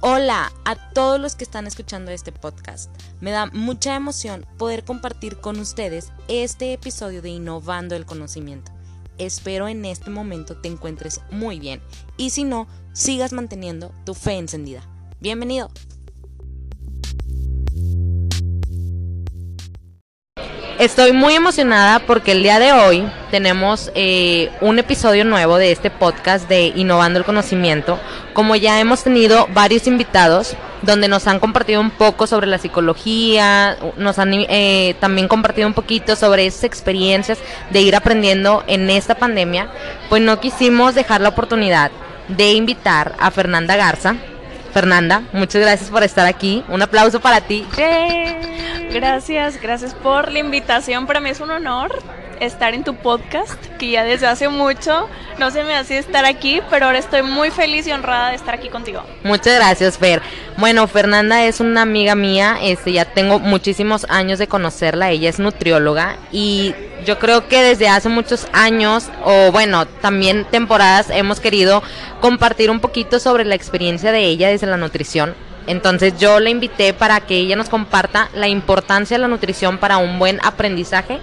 Hola a todos los que están escuchando este podcast. Me da mucha emoción poder compartir con ustedes este episodio de Innovando el Conocimiento. Espero en este momento te encuentres muy bien y si no, sigas manteniendo tu fe encendida. Bienvenido. Estoy muy emocionada porque el día de hoy tenemos eh, un episodio nuevo de este podcast de Innovando el Conocimiento. Como ya hemos tenido varios invitados donde nos han compartido un poco sobre la psicología, nos han eh, también compartido un poquito sobre esas experiencias de ir aprendiendo en esta pandemia, pues no quisimos dejar la oportunidad de invitar a Fernanda Garza. Fernanda, muchas gracias por estar aquí. Un aplauso para ti. Gracias, gracias por la invitación. Para mí es un honor estar en tu podcast, que ya desde hace mucho no se me hacía estar aquí, pero ahora estoy muy feliz y honrada de estar aquí contigo. Muchas gracias, Fer. Bueno, Fernanda es una amiga mía, este ya tengo muchísimos años de conocerla, ella es nutrióloga y yo creo que desde hace muchos años o bueno, también temporadas hemos querido compartir un poquito sobre la experiencia de ella desde la nutrición entonces yo la invité para que ella nos comparta la importancia de la nutrición para un buen aprendizaje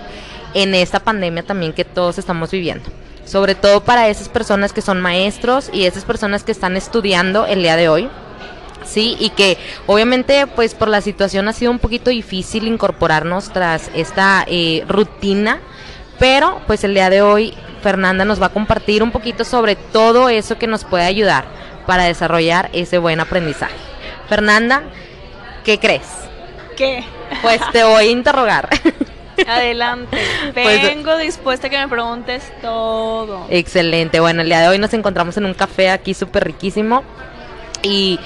en esta pandemia también que todos estamos viviendo. Sobre todo para esas personas que son maestros y esas personas que están estudiando el día de hoy. Sí, y que obviamente pues por la situación ha sido un poquito difícil incorporarnos tras esta eh, rutina, pero pues el día de hoy Fernanda nos va a compartir un poquito sobre todo eso que nos puede ayudar para desarrollar ese buen aprendizaje. Fernanda, ¿qué crees? ¿Qué? Pues te voy a interrogar. Adelante. Pues, Vengo dispuesta a que me preguntes todo. Excelente. Bueno, el día de hoy nos encontramos en un café aquí súper riquísimo. Y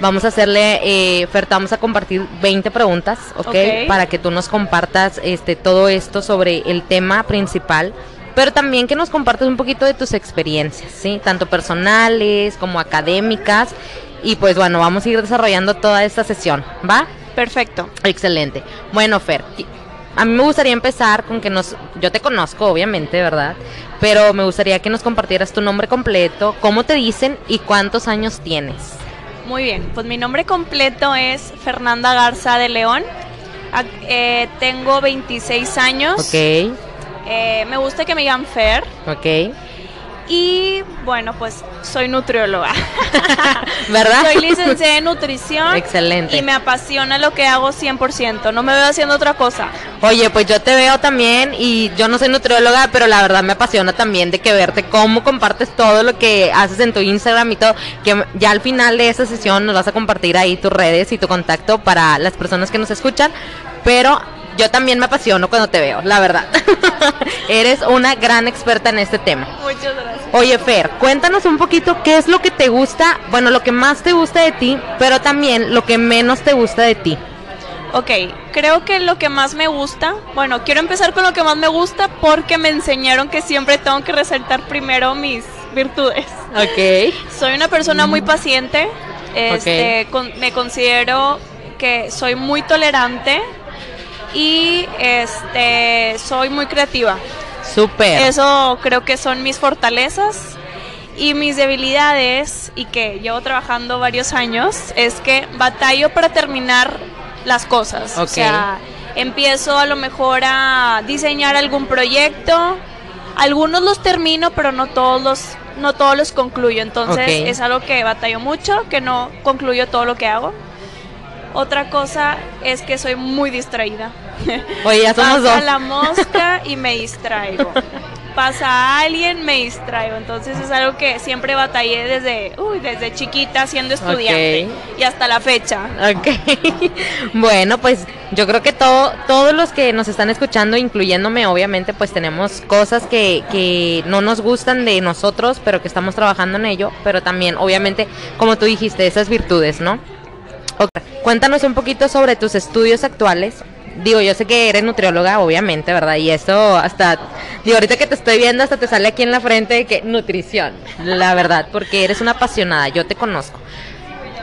vamos a hacerle, eh, Fer, vamos a compartir 20 preguntas, ¿ok? Para que tú nos compartas este, todo esto sobre el tema principal pero también que nos compartas un poquito de tus experiencias, ¿sí? Tanto personales como académicas y pues bueno, vamos a ir desarrollando toda esta sesión, ¿va? Perfecto. Excelente. Bueno, Fer, a mí me gustaría empezar con que nos, yo te conozco obviamente, ¿verdad? Pero me gustaría que nos compartieras tu nombre completo, cómo te dicen y cuántos años tienes. Muy bien, pues mi nombre completo es Fernanda Garza de León. Eh, tengo 26 años. Ok. Eh, me gusta que me digan Fer. Ok. Y bueno, pues soy nutrióloga. ¿Verdad? Soy licenciada en nutrición. Excelente. Y me apasiona lo que hago 100%. No me veo haciendo otra cosa. Oye, pues yo te veo también y yo no soy nutrióloga, pero la verdad me apasiona también de que verte cómo compartes todo lo que haces en tu Instagram y todo. Que ya al final de esta sesión nos vas a compartir ahí tus redes y tu contacto para las personas que nos escuchan. Pero yo también me apasiono cuando te veo, la verdad. Eres una gran experta en este tema. Muchas gracias. Oye, Fer, cuéntanos un poquito qué es lo que te gusta, bueno, lo que más te gusta de ti, pero también lo que menos te gusta de ti. Ok, creo que lo que más me gusta, bueno, quiero empezar con lo que más me gusta porque me enseñaron que siempre tengo que resaltar primero mis virtudes. Ok. Soy una persona muy paciente, este, me considero que soy muy tolerante, y este soy muy creativa. Súper. Eso creo que son mis fortalezas y mis debilidades y que llevo trabajando varios años es que batallo para terminar las cosas. O sea, empiezo a lo mejor a diseñar algún proyecto, algunos los termino, pero no todos los no todos los concluyo. Entonces es algo que batallo mucho, que no concluyo todo lo que hago. Otra cosa es que soy muy distraída. Oye, ya somos Pasa la mosca y me distraigo. Pasa a alguien, me distraigo. Entonces es algo que siempre batallé desde, uy, desde chiquita siendo estudiante y hasta la fecha. Ok. bueno, pues yo creo que todo, todos los que nos están escuchando, incluyéndome, obviamente, pues tenemos cosas que, que no nos gustan de nosotros, pero que estamos trabajando en ello. Pero también, obviamente, como tú dijiste, esas virtudes, ¿no? Cuéntanos un poquito sobre tus estudios actuales. Digo, yo sé que eres nutrióloga, obviamente, ¿verdad? Y eso hasta, digo, ahorita que te estoy viendo, hasta te sale aquí en la frente que nutrición, la verdad, porque eres una apasionada, yo te conozco.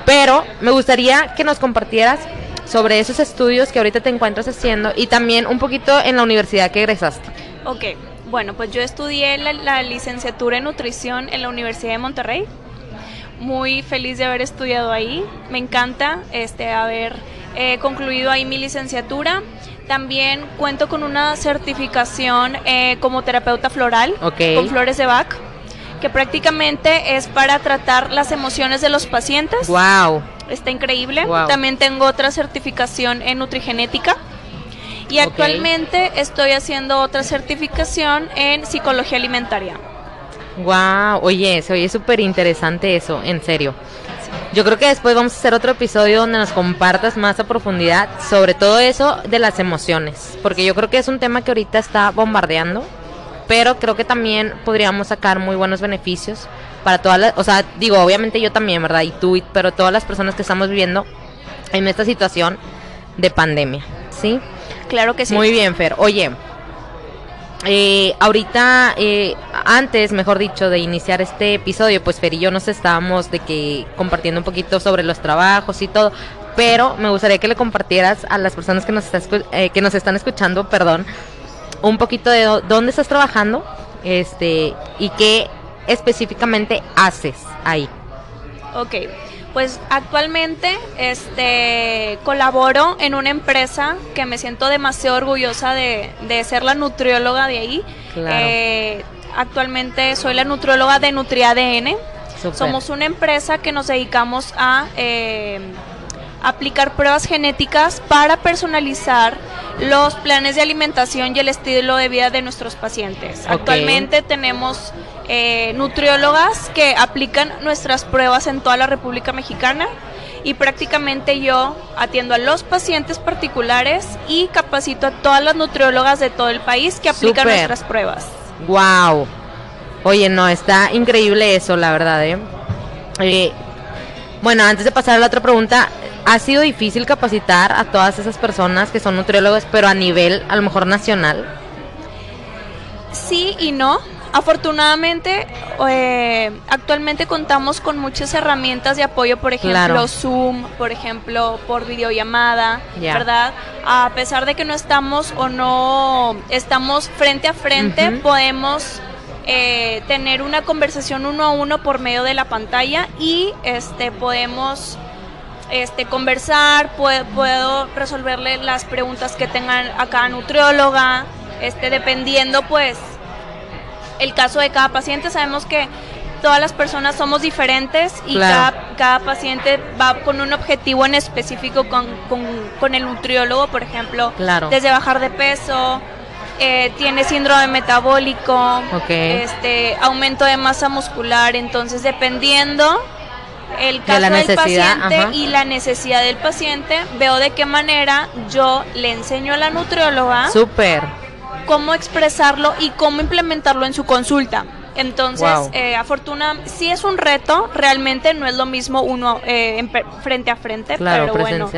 Pero me gustaría que nos compartieras sobre esos estudios que ahorita te encuentras haciendo y también un poquito en la universidad que egresaste. Ok, bueno, pues yo estudié la, la licenciatura en nutrición en la Universidad de Monterrey muy feliz de haber estudiado ahí. Me encanta este, haber eh, concluido ahí mi licenciatura. También cuento con una certificación eh, como terapeuta floral con flores de Bach, que prácticamente es para tratar las emociones de los pacientes. Wow. Está increíble. También tengo otra certificación en nutrigenética. Y actualmente estoy haciendo otra certificación en psicología alimentaria. Wow, oye, se oye súper interesante eso, en serio. Yo creo que después vamos a hacer otro episodio donde nos compartas más a profundidad sobre todo eso de las emociones, porque yo creo que es un tema que ahorita está bombardeando, pero creo que también podríamos sacar muy buenos beneficios para todas las, o sea, digo, obviamente yo también, ¿verdad? Y tú, pero todas las personas que estamos viviendo en esta situación de pandemia, ¿sí? Claro que sí. Muy bien, Fer. Oye, eh, ahorita, eh, antes, mejor dicho, de iniciar este episodio, pues Fer y yo nos estábamos de que compartiendo un poquito sobre los trabajos y todo, pero me gustaría que le compartieras a las personas que nos, eh, que nos están escuchando, perdón, un poquito de dónde estás trabajando, este, y qué específicamente haces ahí. Ok. Pues actualmente este, colaboro en una empresa que me siento demasiado orgullosa de, ser la nutrióloga de ahí. Eh, actualmente soy la nutrióloga de NutriADN. Somos una empresa que nos dedicamos a eh, aplicar pruebas genéticas para personalizar los planes de alimentación y el estilo de vida de nuestros pacientes. Actualmente tenemos eh, nutriólogas que aplican nuestras pruebas en toda la República Mexicana y prácticamente yo atiendo a los pacientes particulares y capacito a todas las nutriólogas de todo el país que aplican nuestras pruebas. Wow. Oye, no, está increíble eso, la verdad, ¿eh? ¿eh? bueno, antes de pasar a la otra pregunta, ¿ha sido difícil capacitar a todas esas personas que son nutriólogos, pero a nivel, a lo mejor, nacional? Sí y no. Afortunadamente, eh, actualmente contamos con muchas herramientas de apoyo, por ejemplo, Zoom, por ejemplo, por videollamada, ¿verdad? A pesar de que no estamos o no estamos frente a frente, podemos eh, tener una conversación uno a uno por medio de la pantalla y este podemos este conversar, puedo, puedo resolverle las preguntas que tengan a cada nutrióloga, este dependiendo pues el caso de cada paciente. Sabemos que todas las personas somos diferentes y cada, paciente va con un objetivo en específico con, con, el nutriólogo, por ejemplo, desde bajar de peso, eh, tiene síndrome metabólico, este aumento de masa muscular, entonces dependiendo el caso del paciente y la necesidad del paciente, veo de qué manera yo le enseño a la nutrióloga. Súper cómo expresarlo y cómo implementarlo en su consulta. Entonces, eh, afortunadamente, sí es un reto, realmente no es lo mismo uno eh, frente a frente, pero bueno,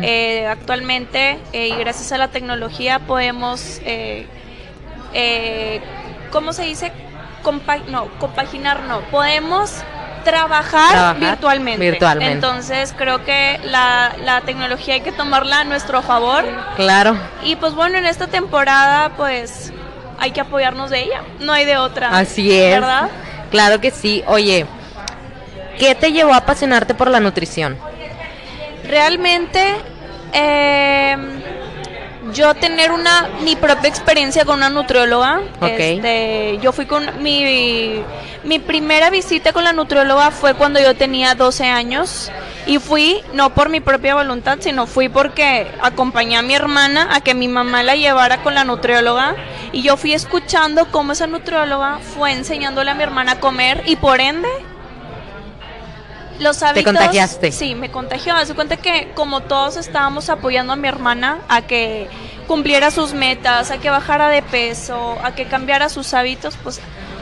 eh, actualmente eh, y gracias a la tecnología podemos, ¿cómo se dice? no, compaginar, no, podemos trabajar, virtualmente. Entonces creo que la, la, tecnología hay que tomarla a nuestro favor. Claro. Y pues bueno, en esta temporada pues hay que apoyarnos de ella, no hay de otra. Así es. ¿Verdad? Claro que sí. Oye, ¿qué te llevó a apasionarte por la nutrición? Realmente... Eh, yo tener una mi propia experiencia con una nutrióloga. Este, yo fui con mi mi primera visita con la nutrióloga fue cuando yo tenía 12 años y fui no por mi propia voluntad, sino fui porque acompañé a mi hermana a que mi mamá la llevara con la nutrióloga y yo fui escuchando cómo esa nutrióloga fue enseñándole a mi hermana a comer y por ende los hábitos. ¿Te contagiaste? Sí, me contagió. Hace cuenta que como todos estábamos apoyando a mi hermana a que cumpliera sus metas, a que bajara de peso, a que cambiara sus hábitos, pues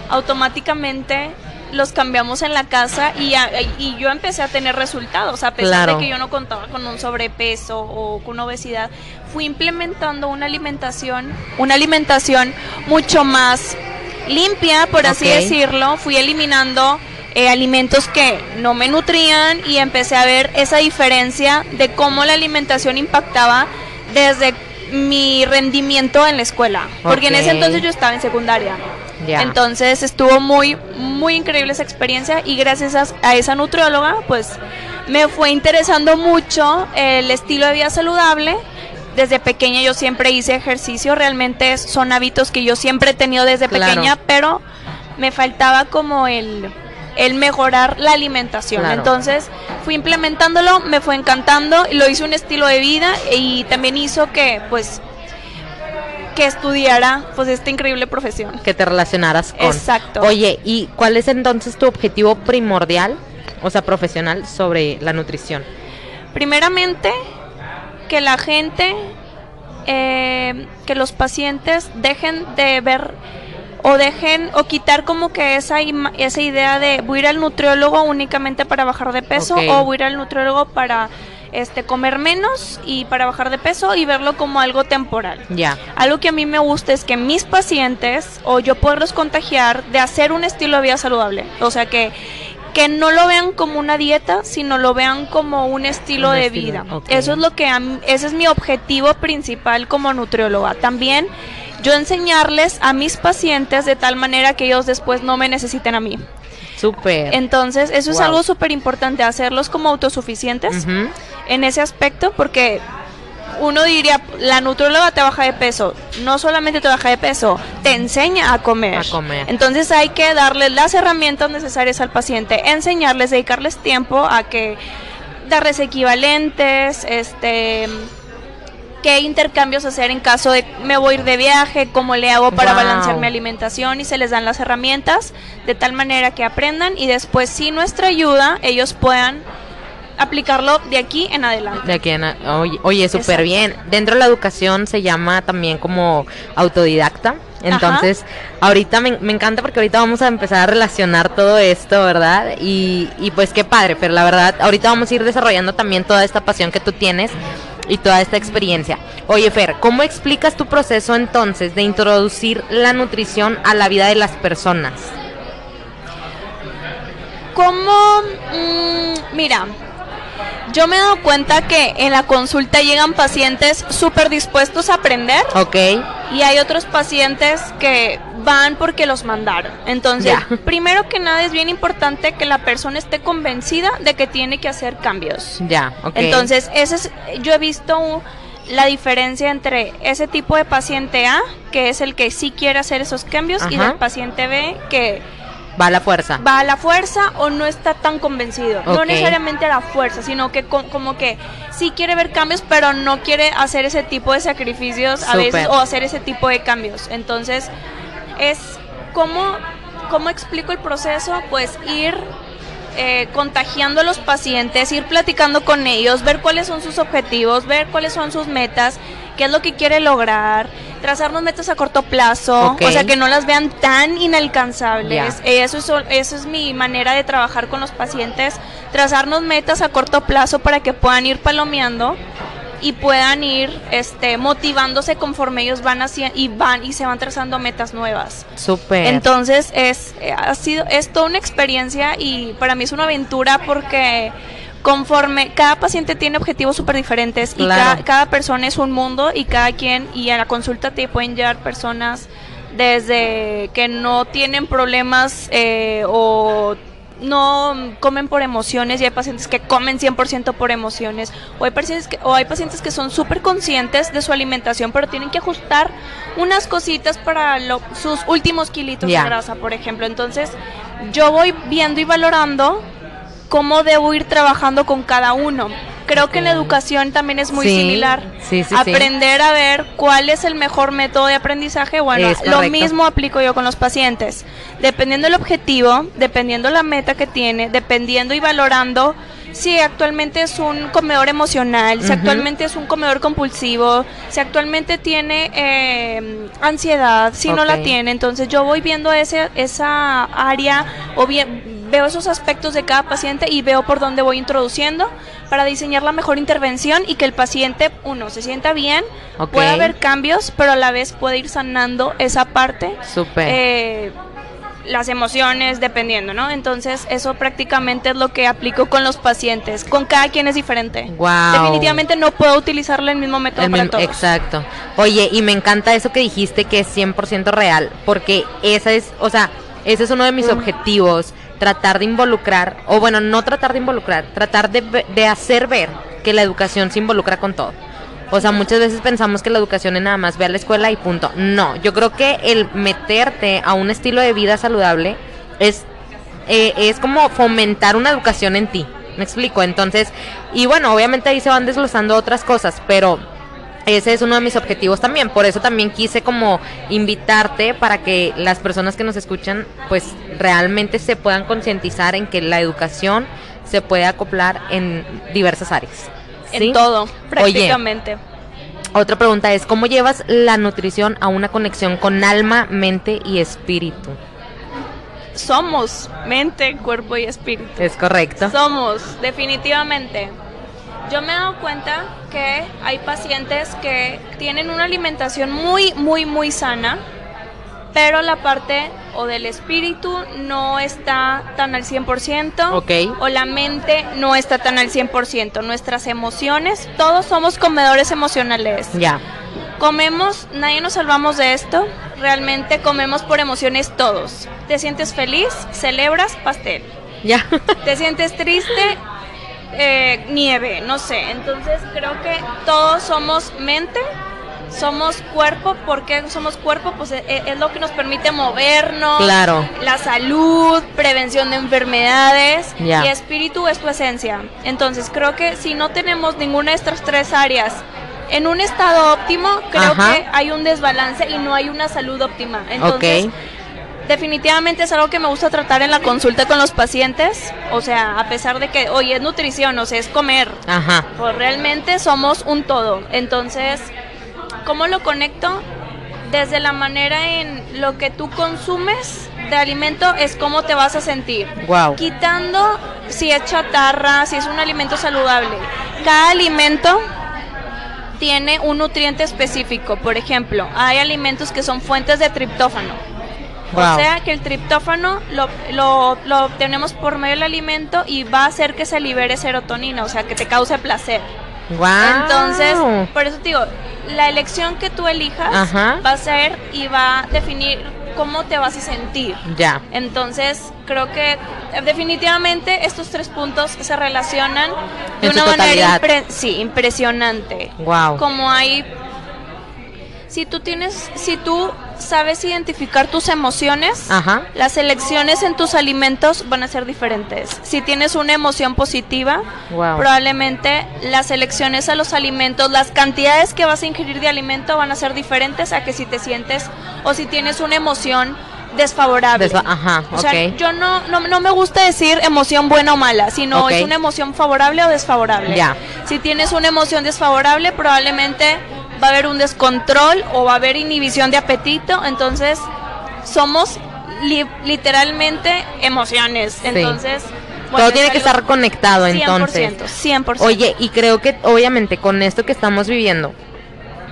automáticamente los cambiamos en la casa y, y yo empecé a tener resultados, a pesar de que yo no contaba con un sobrepeso o con obesidad, fui implementando una alimentación, una alimentación mucho más limpia, por así decirlo, fui eliminando eh, alimentos que no me nutrían y empecé a ver esa diferencia de cómo la alimentación impactaba desde mi rendimiento en la escuela, porque en ese entonces yo estaba en secundaria. Entonces estuvo muy, muy increíble esa experiencia y gracias a, esa nutrióloga, pues me fue interesando mucho el estilo de vida saludable. Desde pequeña yo siempre hice ejercicio, realmente son hábitos que yo siempre he tenido desde pequeña, pero me faltaba como el, el mejorar la alimentación. Entonces fui implementándolo, me fue encantando, lo hice un estilo de vida y también hizo que pues que estudiara pues esta increíble profesión. Que te relacionaras con. Exacto. Oye, ¿y cuál es entonces tu objetivo primordial, o sea, profesional, sobre la nutrición? Primeramente, que la gente, eh, que los pacientes dejen de ver o dejen o quitar como que esa esa idea de voy a ir al nutriólogo únicamente para bajar de peso o voy a ir al nutriólogo para este comer menos y para bajar de peso y verlo como algo temporal. Ya. Algo que a mí me gusta es que mis pacientes o yo poderlos contagiar de hacer un estilo de vida saludable, o sea que que no lo vean como una dieta, sino lo vean como un estilo de vida. Eso es lo que ese es mi objetivo principal como nutrióloga. También yo enseñarles a mis pacientes de tal manera que ellos después no me necesiten a mí. Súper. Entonces, eso es algo súper importante, hacerlos como autosuficientes en ese aspecto, porque uno diría, la nutróloga te baja de peso. No solamente te baja de peso, te enseña a comer. A comer. Entonces hay que darles las herramientas necesarias al paciente, enseñarles, dedicarles tiempo a que darles equivalentes, este qué intercambios hacer en caso de me voy a ir de viaje, cómo le hago para balancear mi alimentación y se les dan las herramientas de tal manera que aprendan y después sin nuestra ayuda ellos puedan aplicarlo de aquí en adelante. De aquí en oye, oye súper bien. Dentro de la educación se llama también como autodidacta. Entonces, ahorita me, me, encanta porque ahorita vamos a empezar a relacionar todo esto, ¿verdad? Y, y pues qué padre, pero la verdad, ahorita vamos a ir desarrollando también toda esta pasión que tú tienes y toda esta experiencia. Oye, Fer, ¿cómo explicas tu proceso entonces de introducir la nutrición a la vida de las personas? ¿Cómo? Mm, mira, yo me he dado cuenta que en la consulta llegan pacientes súper dispuestos a aprender. Ok. Y hay otros pacientes que van porque los mandaron. Entonces, primero que nada es bien importante que la persona esté convencida de que tiene que hacer cambios. Ya, ok. Entonces, ese es, yo he visto la diferencia entre ese tipo de paciente A, que es el que sí quiere hacer esos cambios, y del paciente B, que Va a la fuerza. Va a la fuerza o no está tan convencido. No necesariamente a la fuerza, sino que como que sí quiere ver cambios, pero no quiere hacer ese tipo de sacrificios a veces o hacer ese tipo de cambios. Entonces, es como, ¿cómo explico el proceso? Pues ir eh, contagiando a los pacientes, ir platicando con ellos, ver cuáles son sus objetivos, ver cuáles son sus metas, qué es lo que quiere lograr, trazarnos metas a corto plazo, o sea, que no las vean tan inalcanzables. Eso, es, eso es mi manera de trabajar con los pacientes, trazarnos metas a corto plazo para que puedan ir palomeando y puedan ir este motivándose conforme ellos van hacia y van y se van trazando metas nuevas. Súper. Entonces es ha sido es toda una experiencia y para mí es una aventura porque conforme cada paciente tiene objetivos súper diferentes y cada, persona es un mundo y cada quien y a la consulta te pueden llegar personas desde que no tienen problemas eh, o no comen por emociones y hay pacientes que comen 100% por emociones o hay pacientes que, o hay pacientes que son súper conscientes de su alimentación pero tienen que ajustar unas cositas para sus últimos kilitos de grasa por ejemplo entonces yo voy viendo y valorando cómo debo ir trabajando con cada uno. Creo que en la educación también es muy similar. Aprender a ver cuál es el mejor método de aprendizaje. Bueno, lo mismo aplico yo con los pacientes. Dependiendo del objetivo, dependiendo la meta que tiene, dependiendo y valorando si actualmente es un comedor emocional, si actualmente es un comedor compulsivo, si actualmente tiene eh, ansiedad, si no la tiene. Entonces yo voy viendo ese, esa área o bien veo esos aspectos de cada paciente y veo por dónde voy introduciendo para diseñar la mejor intervención y que el paciente, uno, se sienta bien, pueda haber cambios, pero a la vez puede ir sanando esa parte. Súper. Eh, las emociones, dependiendo, ¿no? Entonces, eso prácticamente es lo que aplico con los pacientes. Con cada quien es diferente. Wow. Definitivamente no puedo utilizarle el mismo método para todos. Exacto. Oye, y me encanta eso que dijiste que es 100% real, porque esa es, o sea, ese es uno de mis objetivos, tratar de involucrar, o bueno, no tratar de involucrar, tratar de, de hacer ver que la educación se involucra con todo. O sea, muchas veces pensamos que la educación es nada más ve a la escuela y punto. No, yo creo que el meterte a un estilo de vida saludable es, eh, es como fomentar una educación en ti. ¿Me explico? Entonces, y bueno, obviamente ahí se van desglosando otras cosas, pero ese es uno de mis objetivos también. Por eso también quise como invitarte para que las personas que nos escuchan pues realmente se puedan concientizar en que la educación se puede acoplar en diversas áreas. En todo, prácticamente. otra pregunta es, ¿cómo llevas la nutrición a una conexión con alma, mente y espíritu? Somos mente, cuerpo y espíritu. Es correcto. Somos, definitivamente. Yo me he dado cuenta que hay pacientes que tienen una alimentación muy, muy, muy sana, pero la parte o del espíritu no está tan al 100%, Ok. o la mente no está tan al 100%. Nuestras emociones, todos somos comedores emocionales. Ya. Comemos, nadie nos salvamos de esto, realmente comemos por emociones todos. Te sientes feliz, celebras pastel. Ya. Te sientes triste, eh, nieve, no sé. Entonces creo que todos somos mente, somos cuerpo. ¿Por qué somos cuerpo? Pues eh, es, lo que nos permite movernos. Claro. La salud, prevención de enfermedades. Y espíritu es tu esencia. Entonces creo que si no tenemos ninguna de estas tres áreas en un estado óptimo, creo Ajá. que hay un desbalance y no hay una salud óptima. Entonces, Ok. Definitivamente es algo que me gusta tratar en la consulta con los pacientes. O sea, a pesar de que, oye, es nutrición, o sea, es comer. Ajá. Pues realmente somos un todo. Entonces, ¿cómo lo conecto? Desde la manera en lo que tú consumes de alimento es cómo te vas a sentir. Wow. Quitando si es chatarra, si es un alimento saludable. Cada alimento tiene un nutriente específico. Por ejemplo, hay alimentos que son fuentes de triptófano. Wow. O sea que el triptófano lo, lo, lo obtenemos por medio del alimento y va a hacer que se libere serotonina, o sea que te cause placer. Wow. Entonces, por eso te digo, la elección que tú elijas Ajá. va a ser y va a definir cómo te vas a sentir. Ya. Entonces, creo que definitivamente estos tres puntos se relacionan de En una manera impre- sí, impresionante. Wow. Como hay si tú tienes si tú sabes identificar tus emociones, Ajá. las elecciones en tus alimentos van a ser diferentes. Si tienes una emoción positiva, Wow. probablemente las elecciones a los alimentos, las cantidades que vas a ingerir de alimento van a ser diferentes a que si te sientes o si tienes una emoción desfavorable. Ajá, o sea, yo no, no, no me gusta decir emoción buena o mala, sino Ok. es una emoción favorable o desfavorable. Si tienes una emoción desfavorable, probablemente va a haber un descontrol o va a haber inhibición de apetito, entonces somos li- literalmente emociones. Entonces, bueno, Todo tiene que estar conectado 100%, entonces. 100%. Oye, y creo que obviamente con esto que estamos viviendo,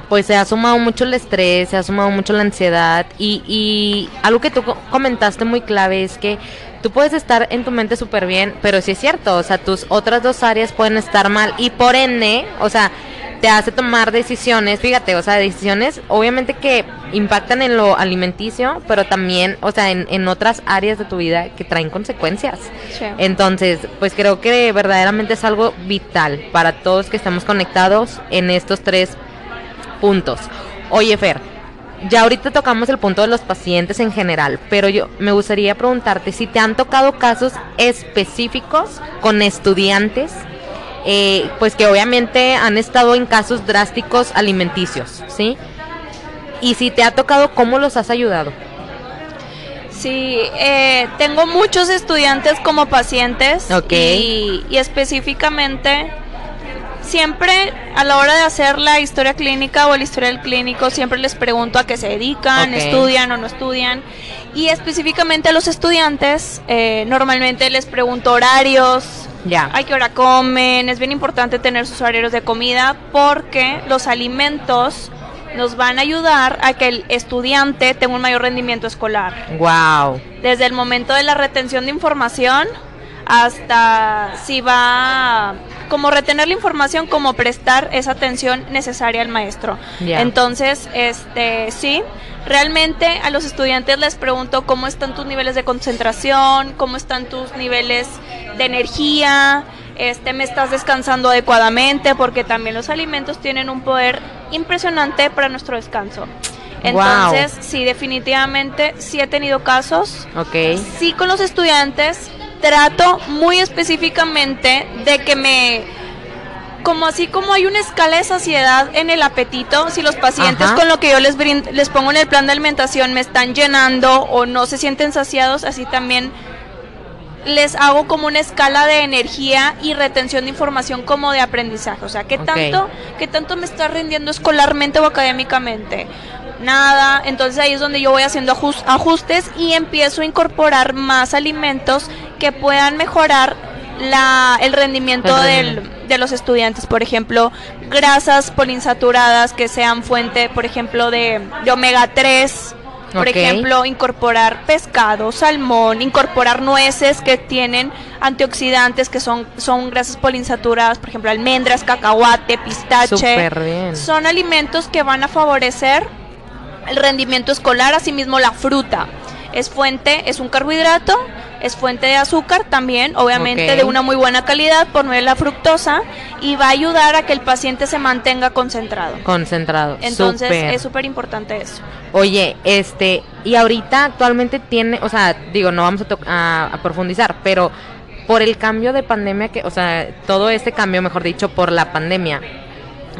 pues se ha sumado mucho el estrés, se ha sumado mucho la ansiedad y, y algo que tú co- comentaste muy clave es que tú puedes estar en tu mente súper bien, pero sí es cierto, o sea, tus otras dos áreas pueden estar mal y por ende, o sea, te hace tomar decisiones, fíjate, o sea, decisiones obviamente que impactan en lo alimenticio, pero también, o sea, en, en otras áreas de tu vida que traen consecuencias. Sí. Entonces, pues creo que verdaderamente es algo vital para todos que estamos conectados en estos tres puntos. Oye, Fer, ya ahorita tocamos el punto de los pacientes en general, pero yo me gustaría preguntarte si te han tocado casos específicos con estudiantes, eh, pues que obviamente han estado en casos drásticos alimenticios, ¿sí? Y si te ha tocado, ¿cómo los has ayudado? Sí, eh, tengo muchos estudiantes como pacientes y, y específicamente siempre a la hora de hacer la historia clínica o el historial clínico siempre les pregunto a qué se dedican, estudian o no estudian y específicamente a los estudiantes eh, normalmente les pregunto horarios, Ya. a qué hora comen, es bien importante tener sus horarios de comida porque los alimentos nos van a ayudar a que el estudiante tenga un mayor rendimiento escolar. Wow. Desde el momento de la retención de información hasta si va como retener la información como prestar esa atención necesaria al maestro. Entonces, este sí, realmente a los estudiantes les pregunto cómo están tus niveles de concentración, cómo están tus niveles de energía, este me estás descansando adecuadamente porque también los alimentos tienen un poder impresionante para nuestro descanso. Entonces, sí, definitivamente sí he tenido casos. Ok. Sí, con los estudiantes trato muy específicamente de que me como así como hay una escala de saciedad en el apetito, si los pacientes con lo que yo les les pongo en el plan de alimentación me están llenando o no se sienten saciados, así también les hago como una escala de energía y retención de información como de aprendizaje, o sea, qué tanto qué tanto me está rindiendo escolarmente o académicamente nada. Entonces ahí es donde yo voy haciendo ajustes y empiezo a incorporar más alimentos que puedan mejorar la, el rendimiento de los estudiantes. Por ejemplo, grasas poliinsaturadas que sean fuente, por ejemplo, de, omega 3. Por ejemplo, incorporar pescado, salmón, incorporar nueces que tienen antioxidantes que son, son grasas poliinsaturadas, por ejemplo, almendras, cacahuate, pistache. Son alimentos que van a favorecer el rendimiento escolar, asimismo la fruta. Es fuente, es un carbohidrato, es fuente de azúcar también, obviamente de una muy buena calidad por medio de la fructosa y va a ayudar a que el paciente se mantenga concentrado. Concentrado. Entonces es súper importante eso. Oye, este, y ahorita actualmente tiene, o sea, digo, no vamos a, a profundizar, pero por el cambio de pandemia que, o sea, todo este cambio, mejor dicho, por la pandemia,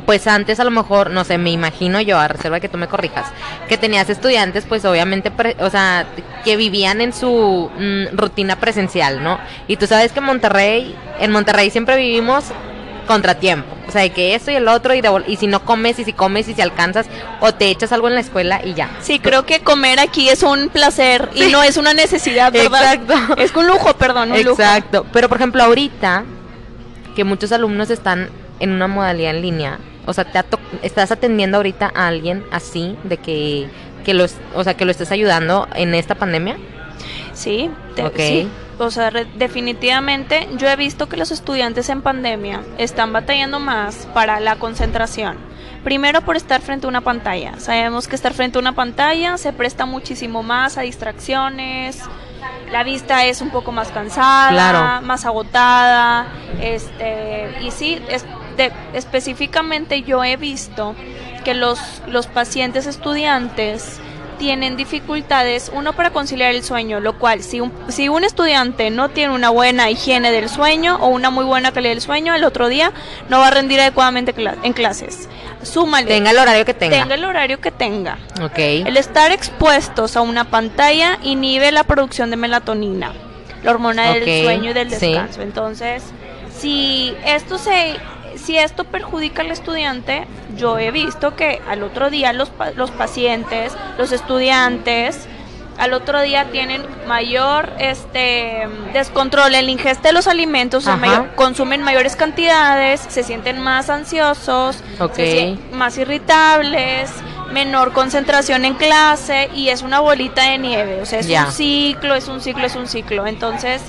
pues antes a lo mejor, no sé, me imagino yo, a reserva que tú me corrijas, que tenías estudiantes pues obviamente, o sea, que vivían en su mm, rutina presencial, ¿no? Y tú sabes que en Monterrey, en Monterrey siempre vivimos contratiempo, o sea, de que esto y el otro y, y si no comes y si comes y si alcanzas o te echas algo en la escuela y ya. Sí, creo que comer aquí es un placer y no es una necesidad, ¿verdad? Exacto. Es un lujo, perdón, un Exacto. Pero por ejemplo, ahorita que muchos alumnos están en una modalidad en línea, o sea, te estás atendiendo ahorita a alguien así de que que los, o sea, que lo estés ayudando en esta pandemia? Sí, sí. O sea, definitivamente yo he visto que los estudiantes en pandemia están batallando más para la concentración. Primero por estar frente a una pantalla. Sabemos que estar frente a una pantalla se presta muchísimo más a distracciones, la vista es un poco más cansada, más agotada, este, y sí, específicamente yo he visto que los, los pacientes estudiantes tienen dificultades, uno para conciliar el sueño, lo cual si un, si un estudiante no tiene una buena higiene del sueño o una muy buena calidad del sueño, el otro día no va a rendir adecuadamente en clases. Súmale. Tenga el horario que tenga. Tenga el horario que tenga. Ok. El estar expuestos a una pantalla inhibe la producción de melatonina, la hormona del sueño y del descanso. Entonces, si esto se si esto perjudica al estudiante, yo he visto que al otro día los, los pacientes, los estudiantes, al otro día tienen mayor este descontrol en la ingesta de los alimentos, consumen mayores cantidades, se sienten más ansiosos, más irritables, menor concentración en clase y es una bolita de nieve, o sea, es un ciclo, es un ciclo, es un ciclo. Entonces,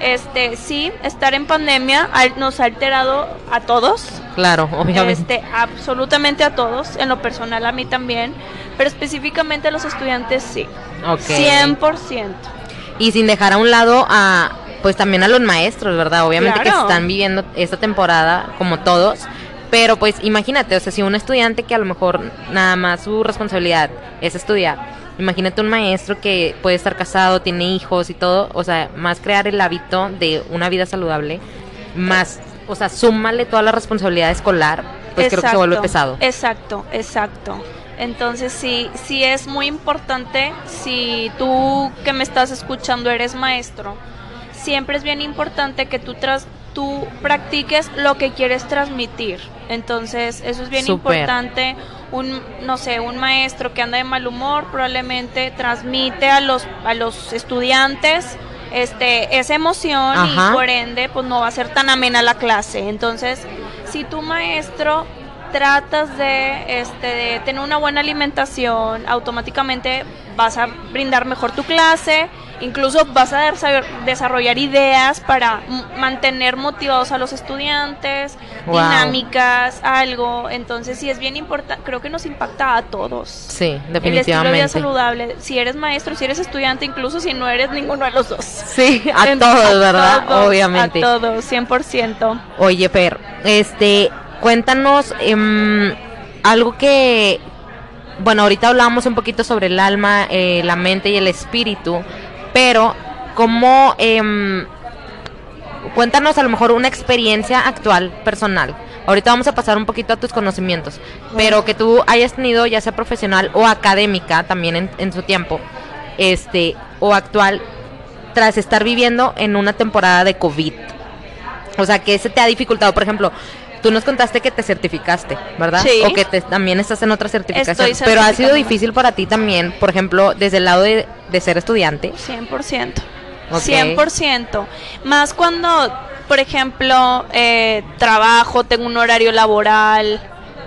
este sí, estar en pandemia nos ha alterado a todos. Claro, obviamente. Este, absolutamente a todos, en lo personal a mí también, pero específicamente a los estudiantes sí. Okay. 100%. Y sin dejar a un lado a pues también a los maestros, ¿verdad? Obviamente que están viviendo esta temporada como todos, pero pues imagínate, o sea, si un estudiante que a lo mejor nada más su responsabilidad es estudiar, Imagínate un maestro que puede estar casado, tiene hijos y todo, o sea, más crear el hábito de una vida saludable, más, o sea, súmale toda la responsabilidad escolar, pues creo que se vuelve pesado. Exacto, exacto. Entonces sí, sí es muy importante, si tú que me estás escuchando eres maestro, siempre es bien importante que tú tras, tú practiques lo que quieres transmitir. Entonces, eso es bien importante. Un, no sé, un maestro que anda de mal humor probablemente transmite a los, a los estudiantes este, esa emoción y por ende, pues no va a ser tan amena la clase. Entonces, si tu maestro tratas de, este, de tener una buena alimentación, automáticamente vas a brindar mejor tu clase, incluso vas a desarrollar ideas para mantener motivados a los estudiantes, dinámicas, algo. Entonces, sí es bien importante, creo que nos impacta a todos. Sí, definitivamente. El estilo de vida saludable, si eres maestro, si eres estudiante, incluso si no eres ninguno de los dos. Sí, a todos, ¿verdad? Obviamente. A todos, 100%. Oye, Per, este, cuéntanos em, algo que, bueno, ahorita hablábamos un poquito sobre el alma, eh, la mente y el espíritu, pero ¿cómo... Em, cuéntanos a lo mejor una experiencia actual, personal. Ahorita vamos a pasar un poquito a tus conocimientos, pero que tú hayas tenido, ya sea profesional o académica también en, en su tiempo, este, o actual, tras estar viviendo en una temporada de COVID. O sea, que se te ha dificultado, por ejemplo, Tú nos contaste que te certificaste, ¿verdad? Sí. O que también estás en otra certificación. Pero ha sido difícil para ti también, por ejemplo, desde el lado de, ser estudiante. 100%. 100%. Más cuando, por ejemplo, eh, trabajo, tengo un horario laboral,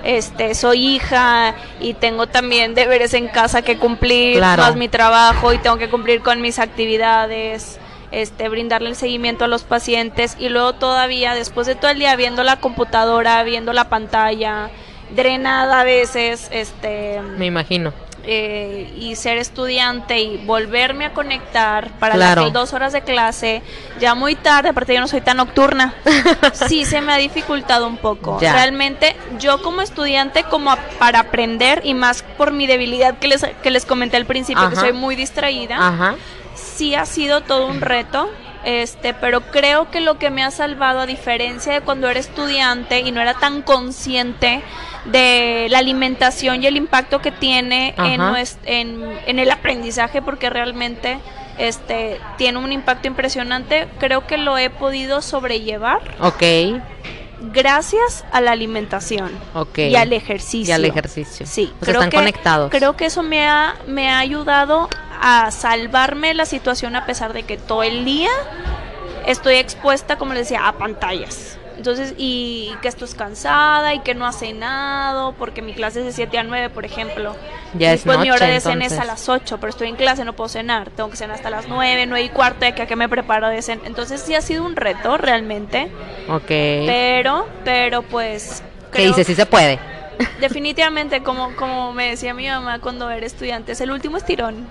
este, soy hija y tengo también deberes en casa que cumplir, más mi trabajo y tengo que cumplir con mis actividades este, brindarle el seguimiento a los pacientes y luego todavía después de todo el día viendo la computadora, viendo la pantalla, drenada a veces, este... Me imagino. Eh, y ser estudiante y volverme a conectar para las dos horas de clase, ya muy tarde, aparte yo no soy tan nocturna, sí se me ha dificultado un poco. Realmente yo como estudiante, como para aprender y más por mi debilidad que les, que les comenté al principio, que soy muy distraída, Ajá sí ha sido todo un reto. Este, pero creo que lo que me ha salvado, a diferencia de cuando era estudiante y no era tan consciente de la alimentación y el impacto que tiene en, en, en, el aprendizaje, porque realmente este, tiene un impacto impresionante, creo que lo he podido sobrellevar. Ok. Gracias a la alimentación y al ejercicio. Y al ejercicio. Sí, creo están conectados. Creo que eso me ha, me ha ayudado a salvarme la situación a pesar de que todo el día estoy expuesta, como les decía, a pantallas. Entonces, y que estoy cansada y que no ha cenado, porque mi clase es de 7 a 9, por ejemplo. Ya Después es mi hora de cena es a las 8, pero estoy en clase, no puedo cenar. Tengo que cenar hasta las 9, 9 y cuarto, de que a qué me preparo de cenar. Entonces, sí ha sido un reto, realmente. Ok. Pero, pero pues... ¿Qué dice? Sí se puede. Definitivamente, como, como me decía mi mamá cuando era estudiante, es el último estirón.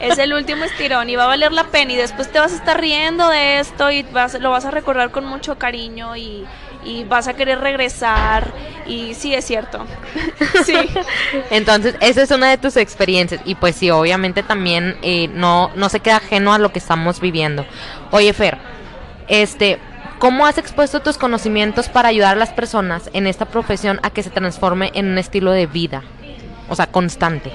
es el último estirón y va a valer la pena y después te vas a estar riendo de esto y vas, lo vas a recordar con mucho cariño y, vas a querer regresar y sí es cierto. sí. Entonces, esa es una de tus experiencias y pues sí, obviamente también eh, no, no se queda ajeno a lo que estamos viviendo. Oye, Fer, este, ¿Cómo has expuesto tus conocimientos para ayudar a las personas en esta profesión a que se transforme en un estilo de vida? O sea, constante.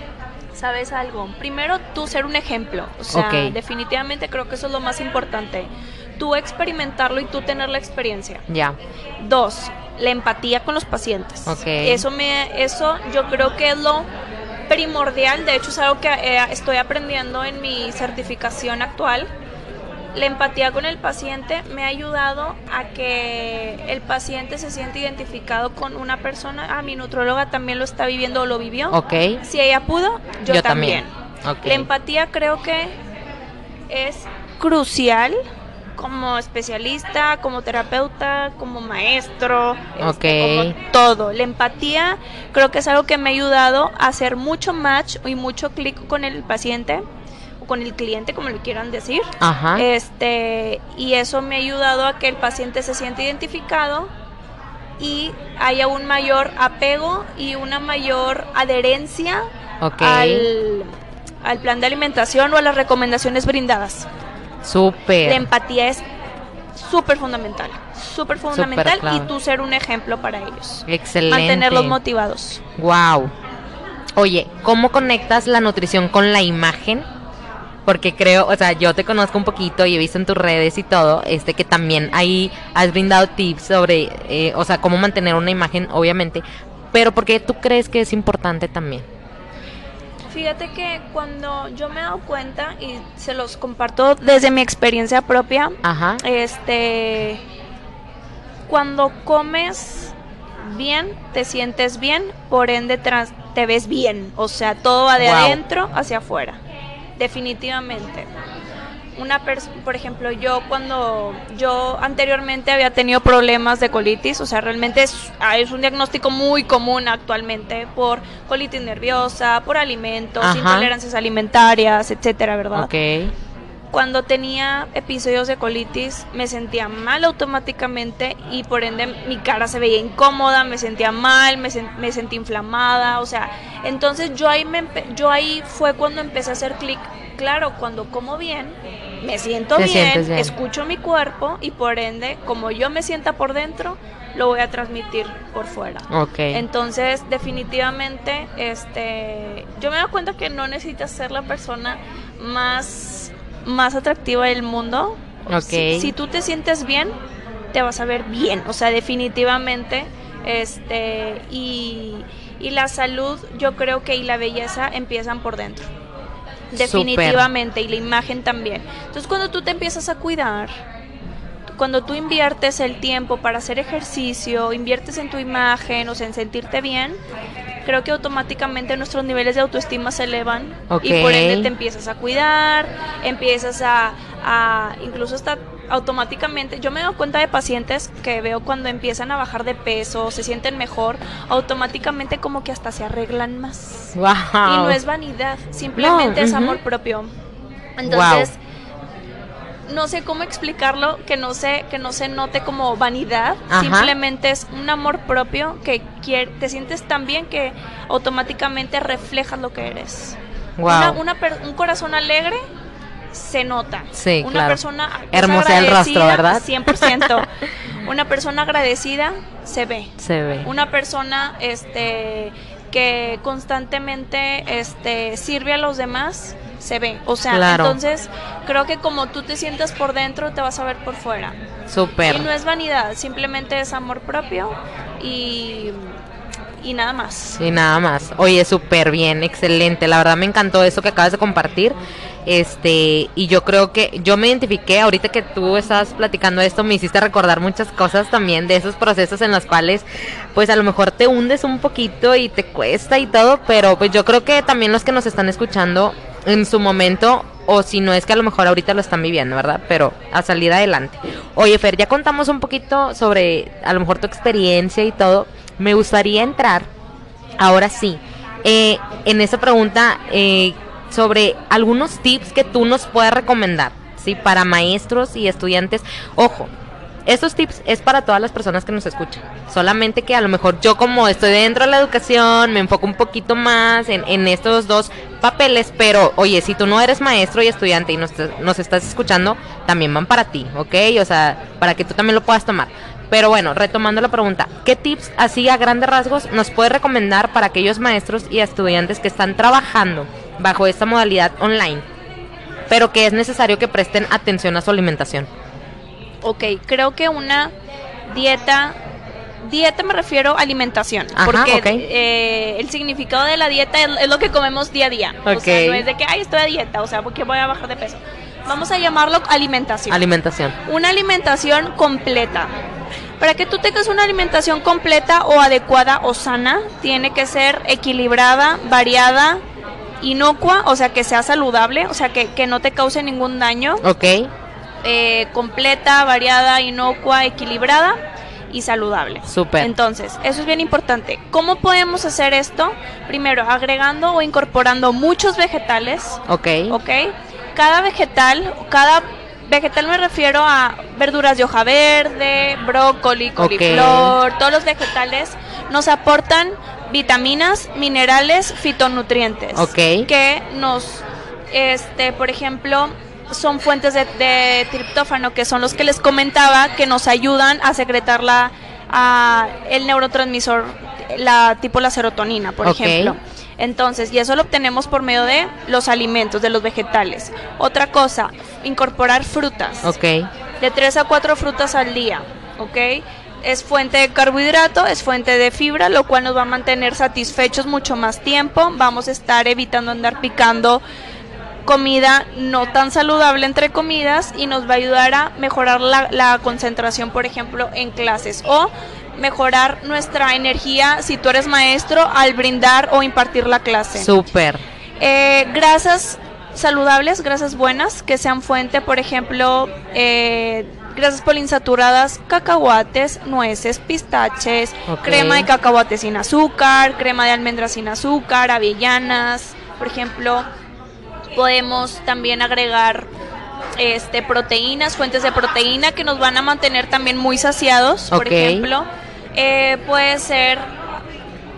¿Sabes algo? Primero, tú ser un ejemplo. O sea, definitivamente creo que eso es lo más importante. Tú experimentarlo y tú tener la experiencia. Ya. Dos, la empatía con los pacientes. Okay. Eso, me, eso yo creo que es lo primordial. De hecho, es algo que eh, estoy aprendiendo en mi certificación actual la empatía con el paciente me ha ayudado a que el paciente se siente identificado con una persona. Ah, mi nutróloga también lo está viviendo o lo vivió. Ok. Si ella pudo, yo, también. Okay. La empatía creo que es crucial como especialista, como terapeuta, como maestro, este, como todo. La empatía creo que es algo que me ha ayudado a hacer mucho match y mucho clic con el paciente con el cliente, como le quieran decir. Ajá. Este, y eso me ha ayudado a que el paciente se sienta identificado y haya un mayor apego y una mayor adherencia al, al, plan de alimentación o a las recomendaciones brindadas. Súper. La empatía es súper fundamental, súper fundamental y tú ser un ejemplo para ellos. Excelente. Mantenerlos motivados. Wow. Oye, ¿cómo conectas la nutrición con la imagen? Porque creo, o sea, yo te conozco un poquito y he visto en tus redes y todo, este que también ahí has brindado tips sobre, eh, o sea, cómo mantener una imagen, obviamente, pero ¿por qué tú crees que es importante también? Fíjate que cuando yo me he dado cuenta y se los comparto desde mi experiencia propia, Ajá. este, cuando comes bien, te sientes bien, por ende te ves bien. O sea, todo va de adentro hacia afuera. Definitivamente una por ejemplo, yo cuando yo anteriormente había tenido problemas de colitis, o sea, realmente es, ah, es un diagnóstico muy común actualmente por colitis nerviosa, por alimentos, intolerancias alimentarias, etcétera, ¿verdad? Ok. Cuando tenía episodios de colitis me sentía mal automáticamente y por ende mi cara se veía incómoda, me sentía mal, me, me sentí inflamada, o sea, entonces yo ahí, me, yo ahí fue cuando empecé a hacer clic claro, cuando como bien, me siento bien, escucho mi cuerpo y por ende, como yo me sienta por dentro, lo voy a transmitir por fuera. Okay. Entonces, definitivamente, este, yo me doy cuenta que no necesitas ser la persona más, más atractiva del mundo. Okay. Si, tú te sientes bien, te vas a ver bien. O sea, definitivamente, este, y, y la salud, yo creo que y la belleza empiezan por dentro. Definitivamente, y la imagen también. Entonces cuando tú te empiezas a cuidar, cuando tú inviertes el tiempo para hacer ejercicio, inviertes en tu imagen, o sea, en sentirte bien, creo que automáticamente nuestros niveles de autoestima se elevan y por ende te empiezas a cuidar, empiezas a, a incluso hasta automáticamente, yo me doy cuenta de pacientes que veo cuando empiezan a bajar de peso, se sienten mejor, automáticamente como que hasta se arreglan más. Wow. Y no es vanidad, simplemente es amor propio. Entonces, no sé cómo explicarlo, que no sé, que no se note como vanidad, simplemente es un amor propio que te sientes tan bien que automáticamente reflejas lo que eres. Wow. un corazón alegre se nota. Sí, una persona hermosa el rostro, ¿verdad? 100%. una persona agradecida se ve. Se ve. Una persona este que constantemente este sirve a los demás se ve. O sea, entonces creo que como tú te sientas por dentro, te vas a ver por fuera. Súper. Y no es vanidad, simplemente es amor propio y y nada más. Y nada más. Oye, súper bien, excelente. La verdad me encantó eso que acabas de compartir. Este, y yo creo que yo me identifiqué, ahorita que tú estabas platicando esto, me hiciste recordar muchas cosas también de esos procesos en los cuales, pues a lo mejor te hundes un poquito y te cuesta y todo, pero pues yo creo que también los que nos están escuchando en su momento, o si no es que a lo mejor ahorita lo están viviendo, ¿verdad? Pero a salir adelante. Oye, Fer, ya contamos un poquito sobre a lo mejor tu experiencia y todo. Me gustaría entrar, ahora sí, eh, en esa pregunta. Eh, sobre algunos tips que tú nos puedas recomendar, ¿sí? Para maestros y estudiantes. Ojo, estos tips es para todas las personas que nos escuchan. Solamente que a lo mejor yo como estoy dentro de la educación, me enfoco un poquito más en, en estos dos papeles, pero oye, si tú no eres maestro y estudiante y nos, nos estás escuchando, también van para ti, ¿ok? O sea, para que tú también lo puedas tomar. Pero bueno, retomando la pregunta, ¿qué tips así a grandes rasgos nos puede recomendar para aquellos maestros y estudiantes que están trabajando bajo esta modalidad online, pero que es necesario que presten atención a su alimentación? Ok, creo que una dieta dieta me refiero a alimentación, porque eh, el significado de la dieta es, lo que comemos día a día. O sea, no es de que, ay, estoy a dieta, o sea, porque voy a bajar de peso. Vamos a llamarlo alimentación. Alimentación. Una alimentación completa. Para que tú tengas una alimentación completa o adecuada o sana, tiene que ser equilibrada, variada, inocua, o sea, que sea saludable, o sea, que, no te cause ningún daño. Ok. Eh, completa, variada, inocua, equilibrada y saludable. Súper. Entonces, eso es bien importante. ¿Cómo podemos hacer esto? Primero, agregando o incorporando muchos vegetales. Ok. Ok. Cada vegetal, cada Vegetal me refiero a verduras de hoja verde, brócoli, coliflor, todos los vegetales nos aportan vitaminas, minerales, fitonutrientes. Que nos, este, por ejemplo, son fuentes de, triptófano, que son los que les comentaba, que nos ayudan a secretar la, el neurotransmisor, la tipo la serotonina, por ejemplo. Entonces, y eso lo obtenemos por medio de los alimentos, de los vegetales. Otra cosa, incorporar frutas. Ok. De tres a cuatro frutas al día, ¿ok? Es fuente de carbohidrato, es fuente de fibra, lo cual nos va a mantener satisfechos mucho más tiempo. Vamos a estar evitando andar picando comida no tan saludable entre comidas y nos va a ayudar a mejorar la, la concentración, por ejemplo, en clases o mejorar nuestra energía si tú eres maestro al brindar o impartir la clase. Súper. Eh, grasas saludables, grasas buenas, que sean fuente, por ejemplo, eh, grasas poliinsaturadas, cacahuates, nueces, pistaches, crema de cacahuate sin azúcar, crema de almendras sin azúcar, avellanas, por ejemplo, podemos también agregar este proteínas, fuentes de proteína que nos van a mantener también muy saciados, por ejemplo, eh, puede ser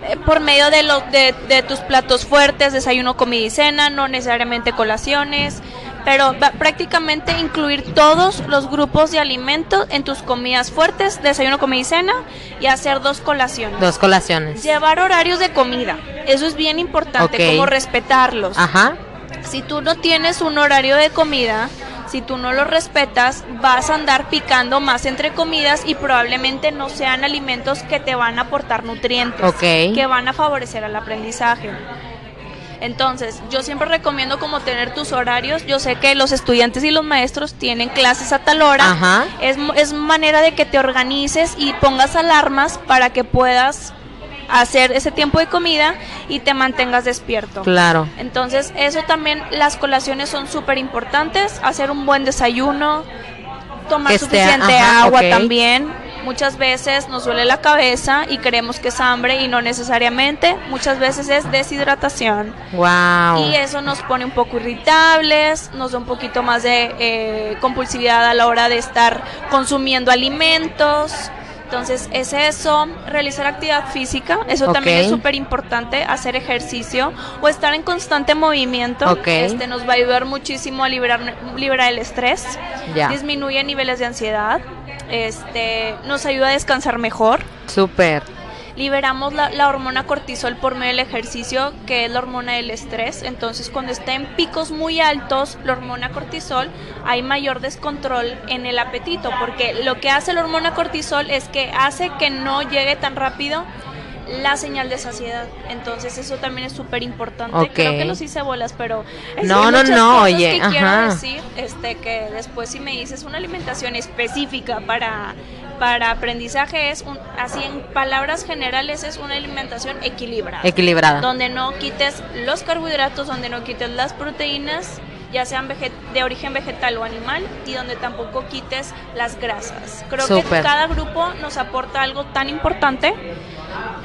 eh, por medio de, los de, de, tus platos fuertes, desayuno, comida y cena, no necesariamente colaciones, pero prácticamente incluir todos los grupos de alimentos en tus comidas fuertes, desayuno, comida y cena, y hacer dos colaciones. Dos colaciones. Llevar horarios de comida, eso es bien importante, como respetarlos. Ajá. Si tú no tienes un horario de comida, si tú no lo respetas, vas a andar picando más entre comidas y probablemente no sean alimentos que te van a aportar nutrientes, que van a favorecer al aprendizaje. Entonces, yo siempre recomiendo como tener tus horarios. Yo sé que los estudiantes y los maestros tienen clases a tal hora. Es, es manera de que te organices y pongas alarmas para que puedas hacer ese tiempo de comida y te mantengas despierto. Claro. Entonces, eso también, las colaciones son súper importantes, hacer un buen desayuno, tomar suficiente agua también. Muchas veces nos duele la cabeza y creemos que es hambre y no necesariamente. Muchas veces es deshidratación. Wow. Y eso nos pone un poco irritables, nos da un poquito más de eh, compulsividad a la hora de estar consumiendo alimentos. Entonces es eso, realizar actividad física, eso también es súper importante, hacer ejercicio o estar en constante movimiento. Este nos va a ayudar muchísimo a liberar, liberar el estrés, disminuye niveles de ansiedad, este nos ayuda a descansar mejor. Súper liberamos la, hormona cortisol por medio del ejercicio, que es la hormona del estrés. Entonces, cuando está en picos muy altos, la hormona cortisol, hay mayor descontrol en el apetito, porque lo que hace la hormona cortisol es que hace que no llegue tan rápido la señal de saciedad. Entonces eso también es súper importante. Creo que los hice bolas, pero no, no, no, oye, que quiero decir, este, que después si me dices una alimentación específica para para aprendizaje es, un, así en palabras generales, es una alimentación equilibrada. Equilibrada. Donde no quites los carbohidratos, donde no quites las proteínas, ya sean de origen vegetal o animal, y donde tampoco quites las grasas. Creo que cada grupo nos aporta algo tan importante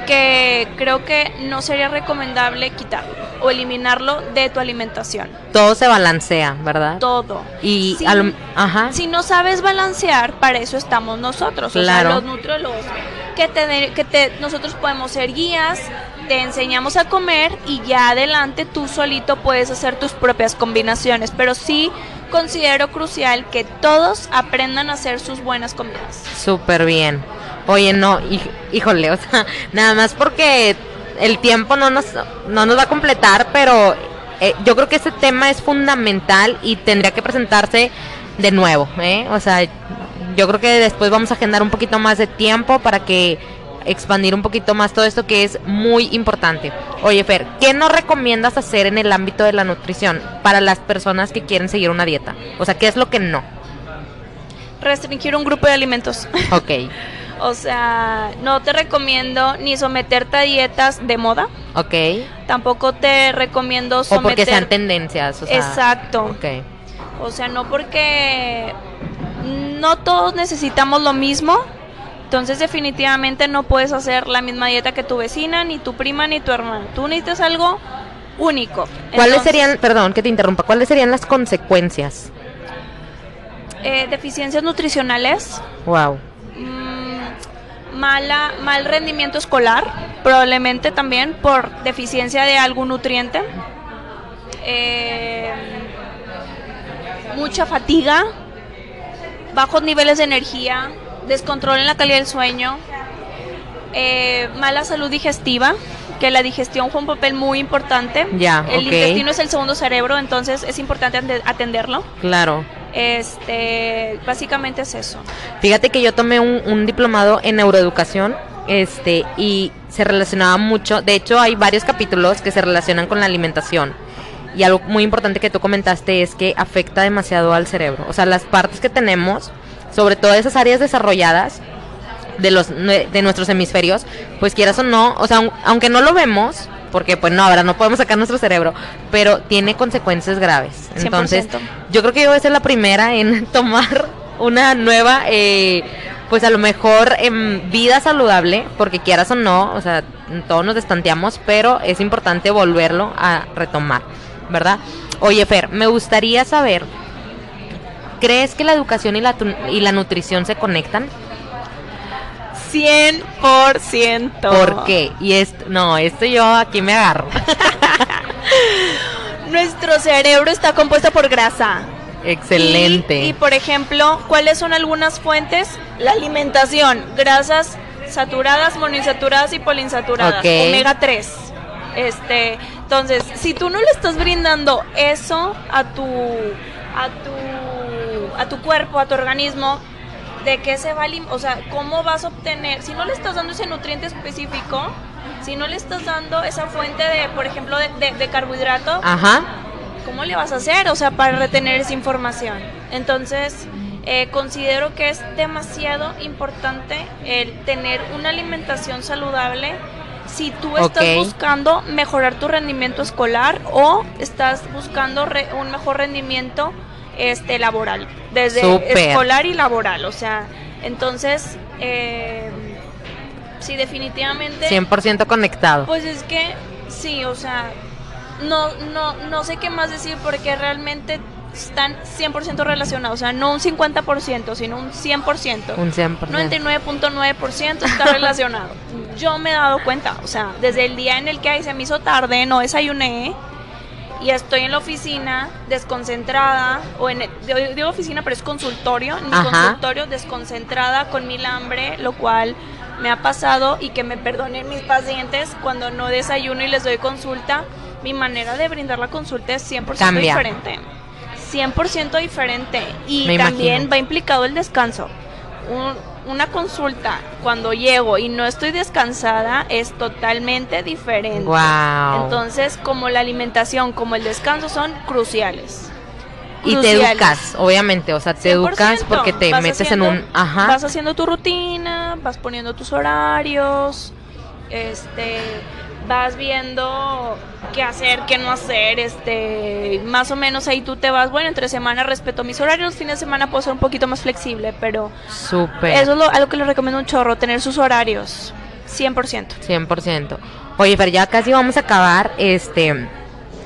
que creo que no sería recomendable quitarlo o eliminarlo de tu alimentación. Todo se balancea, ¿verdad? Todo. Y si, Ajá. si no sabes balancear, para eso estamos nosotros, claro. o sea, los nutriólogos, que te, que te, nosotros podemos ser guías, te enseñamos a comer y ya adelante tú solito puedes hacer tus propias combinaciones, pero sí considero crucial que todos aprendan a hacer sus buenas comidas. Súper bien. Oye, no, híjole, o sea, nada más porque el tiempo no nos, no nos va a completar, pero eh, yo creo que este tema es fundamental y tendría que presentarse de nuevo, ¿eh? O sea, yo creo que después vamos a agendar un poquito más de tiempo para que expandir un poquito más todo esto que es muy importante. Oye, Fer, ¿qué nos recomiendas hacer en el ámbito de la nutrición para las personas que quieren seguir una dieta? O sea, ¿qué es lo que no? Restringir un grupo de alimentos. Ok. O sea, no te recomiendo ni someterte a dietas de moda. Ok. Tampoco te recomiendo someter... O porque sean tendencias. O sea, Exacto. Ok. O sea, no porque no todos necesitamos lo mismo. Entonces definitivamente no puedes hacer la misma dieta que tu vecina, ni tu prima, ni tu hermana. Tú necesitas algo único. ¿Cuáles serían, perdón que te interrumpa, cuáles serían las consecuencias? Eh, deficiencias nutricionales. Wow mala, mal rendimiento escolar, probablemente también por deficiencia de algún nutriente, eh, mucha fatiga, bajos niveles de energía, descontrol en la calidad del sueño, eh, mala salud digestiva, que la digestión fue un papel muy importante. Ya, el intestino es el segundo cerebro, entonces es importante atenderlo. Claro. Este, básicamente es eso. Fíjate que yo tomé un, diplomado en neuroeducación este y se relacionaba mucho, de hecho hay varios capítulos que se relacionan con la alimentación. Y algo muy importante que tú comentaste es que afecta demasiado al cerebro. O sea, las partes que tenemos, sobre todo esas áreas desarrolladas, de los de nuestros hemisferios, pues quieras o no, o sea, aunque no lo vemos, porque pues no, ahora no podemos sacar nuestro cerebro, pero tiene consecuencias graves. Entonces, yo creo que yo voy a ser la primera en tomar una nueva, eh, pues a lo mejor en vida saludable, porque quieras o no, o sea, todos nos destanteamos, pero es importante volverlo a retomar, ¿verdad? Oye, Fer, me gustaría saber, ¿crees que la educación y la, y la nutrición se conectan? 100%. ¿Por qué? Y esto, no, esto yo aquí me agarro. Nuestro cerebro está compuesto por grasa. Excelente. Y, por ejemplo, ¿cuáles son algunas fuentes? La alimentación, grasas saturadas, monoinsaturadas y poliinsaturadas, omega 3. Este, entonces, si tú no le estás brindando eso a tu a tu a tu cuerpo, a tu organismo, de qué se va a, o sea, cómo vas a obtener, si no le estás dando ese nutriente específico, si no le estás dando esa fuente de, por ejemplo, de, carbohidrato, ¿cómo le vas a hacer? O sea, para retener esa información. Entonces, eh, considero que es demasiado importante el tener una alimentación saludable si tú estás buscando mejorar tu rendimiento escolar o estás buscando un mejor rendimiento este laboral, desde escolar y laboral, o sea, entonces, eh, sí, definitivamente... 100% conectado. Pues es que, sí, o sea, no, no, no sé qué más decir porque realmente están 100% relacionados, o sea, no un 50%, sino un 100%. Un 100%. 99.9% está relacionado. Yo me he dado cuenta, o sea, desde el día en el que se me hizo tarde, no desayuné, y estoy en la oficina desconcentrada, o en, digo oficina, pero es consultorio, en mi consultorio desconcentrada con mil hambre, lo cual me ha pasado y que me perdonen mis pacientes cuando no desayuno y les doy consulta, mi manera de brindar la consulta es 100% diferente. 100% diferente. Y también va implicado el descanso. Un, una consulta cuando llego y no estoy descansada es totalmente diferente. Wow. Entonces, como la alimentación, como el descanso son cruciales. Y te educas, obviamente, o sea, te educas porque te metes en un, ajá. Vas haciendo tu rutina, vas poniendo tus horarios, este vas viendo qué hacer, qué no hacer, este, más o menos ahí tú te vas, bueno, entre semana respeto mis horarios, fines de semana puedo ser un poquito más flexible, pero Súper. eso es lo, algo que les recomiendo un chorro, tener sus horarios, 100%. 100%. Oye, pero ya casi vamos a acabar, este,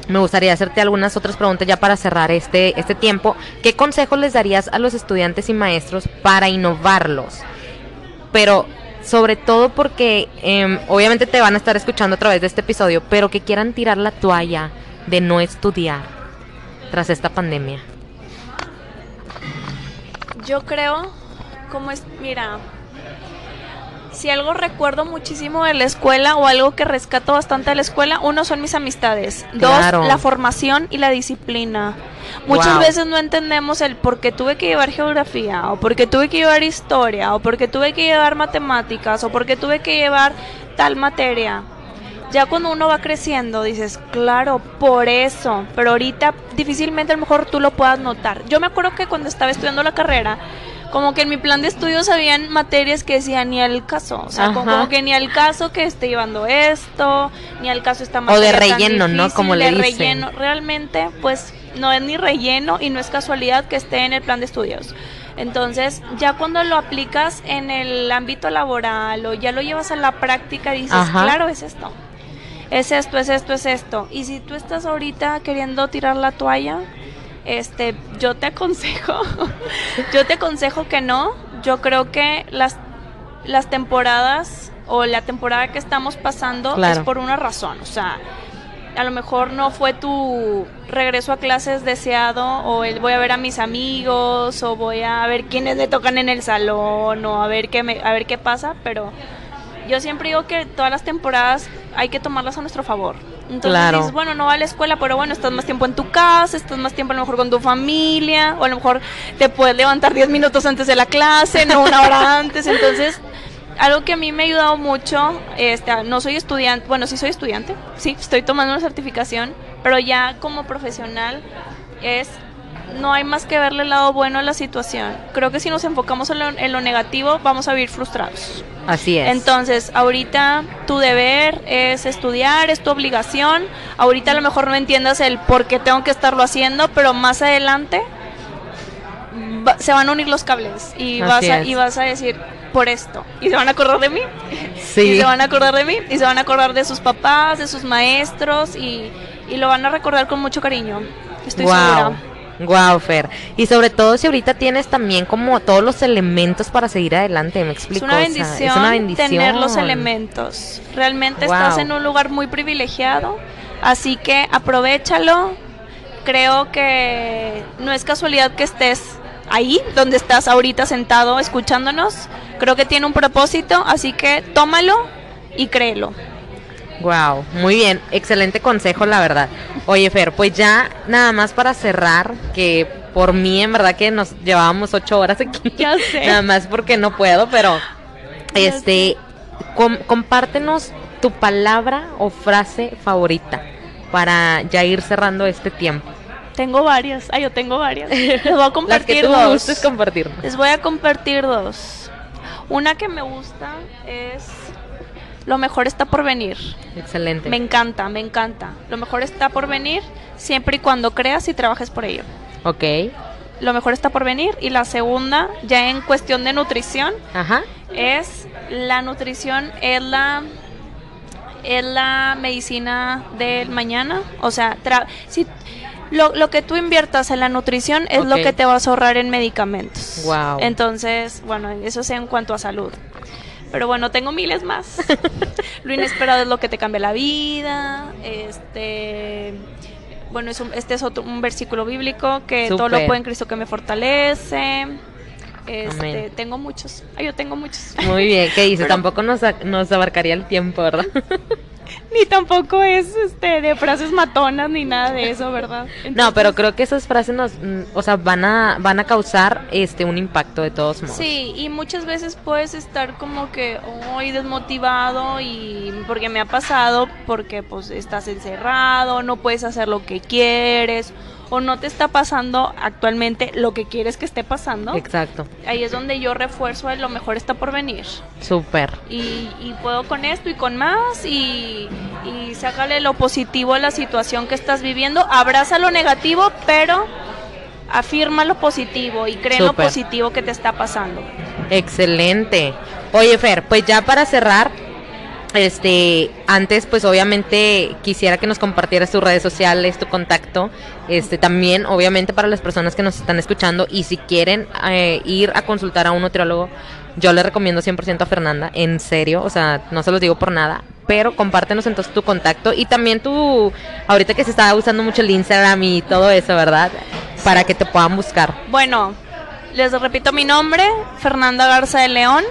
me gustaría hacerte algunas otras preguntas ya para cerrar este, este tiempo. ¿Qué consejos les darías a los estudiantes y maestros para innovarlos? Pero sobre todo porque em, obviamente te van a estar escuchando a través de este episodio, pero que quieran tirar la toalla de no estudiar tras esta pandemia. Yo creo, como es, mira, si algo recuerdo muchísimo de la escuela o algo que rescato bastante de la escuela, uno son mis amistades, dos la formación y la disciplina. Muchas veces no entendemos el por qué tuve que llevar geografía, o por qué tuve que llevar historia, o por qué tuve que llevar matemáticas, o por qué tuve que llevar tal materia. Ya cuando uno va creciendo dices, claro, por eso, pero ahorita difícilmente a lo mejor tú lo puedas notar. Yo me acuerdo que cuando estaba estudiando la carrera, como que en mi plan de estudios habían materias que decían ni al caso, o sea, como, que ni al caso que esté llevando esto, ni al caso esta materia O de relleno, ¿no? Como le de relleno, realmente, pues no es ni relleno y no es casualidad que esté en el plan de estudios. Entonces, ya cuando lo aplicas en el ámbito laboral o ya lo llevas a la práctica, dices, claro, es esto. Es esto, es esto, es esto. Y si tú estás ahorita queriendo tirar la toalla, este, yo te aconsejo, yo te aconsejo que no. Yo creo que las, las temporadas o la temporada que estamos pasando es por una razón. O sea, a lo mejor no fue tu regreso a clases deseado o el voy a ver a mis amigos o voy a ver quiénes le tocan en el salón o a ver qué me, a ver qué pasa, pero yo siempre digo que todas las temporadas hay que tomarlas a nuestro favor. Entonces dices, bueno, no va a la escuela, pero bueno, estás más tiempo en tu casa, estás más tiempo a lo mejor con tu familia, o a lo mejor te puedes levantar 10 minutos antes de la clase, no una hora antes. Entonces, algo que a mí me ha ayudado mucho, este, no soy estudiante, bueno, sí soy estudiante, sí, estoy tomando una certificación, pero ya como profesional es no hay más que verle el lado bueno a la situación. Creo que si nos enfocamos en lo, negativo, vamos a vivir frustrados. Así es. Entonces, ahorita tu deber es estudiar, es tu obligación. Ahorita a lo mejor no entiendas el por qué tengo que estarlo haciendo, pero más adelante se van a unir los cables y vas, a, y vas a decir por esto. Y se van a acordar de mí. Sí. Y se van a acordar de mí. Y se van a acordar de sus papás, de sus maestros. Y, y lo van a recordar con mucho cariño. Estoy segura. Wow, Fer. Y sobre todo si ahorita tienes también como todos los elementos para seguir adelante, me explico. Es una bendición, tener los elementos. Realmente estás en un lugar muy privilegiado, así que aprovechalo. Creo que no es casualidad que estés ahí donde estás ahorita sentado escuchándonos. Creo que tiene un propósito, así que tómalo y créelo. Wow, muy bien, excelente consejo, la verdad. Oye, Fer, pues ya nada más para cerrar, que por mí en verdad que nos llevábamos ocho horas aquí. Ya sé. Nada más porque no puedo, pero este, compártenos tu palabra o frase favorita para ya ir cerrando este tiempo. Tengo varias, ay, yo tengo varias. Les voy a compartir dos. compartir. Les voy a compartir dos. Una que me gusta es lo mejor está por venir. Excelente. Me encanta, me encanta. Lo mejor está por venir siempre y cuando creas y trabajes por ello. Ok. Lo mejor está por venir. Y la segunda, ya en cuestión de nutrición, Ajá. es la nutrición es la es la medicina del mañana. O sea, si lo, lo, que tú inviertas en la nutrición es lo que te vas a ahorrar en medicamentos. Wow. Entonces, bueno, eso es en cuanto a salud. Pero bueno, tengo miles más. lo inesperado es lo que te cambia la vida. Este bueno, es este es otro un versículo bíblico que todo lo puede en Cristo que me fortalece. Este, tengo muchos. Ay, yo tengo muchos. Muy bien, ¿qué dice? Tampoco nos, nos abarcaría el tiempo, ¿verdad? ni tampoco es este de frases matonas ni nada de eso, ¿verdad? no, pero creo que esas frases nos, mm, o sea, van a van a causar este un impacto de todos modos. Sí, y muchas veces puedes estar como que hoy desmotivado y porque me ha pasado porque pues estás encerrado, no puedes hacer lo que quieres o no te está pasando actualmente lo que quieres que esté pasando. Exacto. Ahí es donde yo refuerzo el lo mejor está por venir. Súper. Y, y, puedo con esto y con más y, y sácale lo positivo a la situación que estás viviendo. Abraza lo negativo, pero afirma lo positivo y cree lo positivo que te está pasando. Excelente. Oye, Fer, pues ya para cerrar, este, antes, pues obviamente quisiera que nos compartieras tus redes sociales, tu contacto. Este, también, obviamente, para las personas que nos están escuchando y si quieren eh, ir a consultar a un nutriólogo, yo le recomiendo 100% a Fernanda, en serio, o sea, no se los digo por nada, pero compártenos entonces tu contacto y también tu, ahorita que se está usando mucho el Instagram y todo eso, ¿verdad? Para que te puedan buscar. Bueno, les repito mi nombre, Fernanda Garza de León.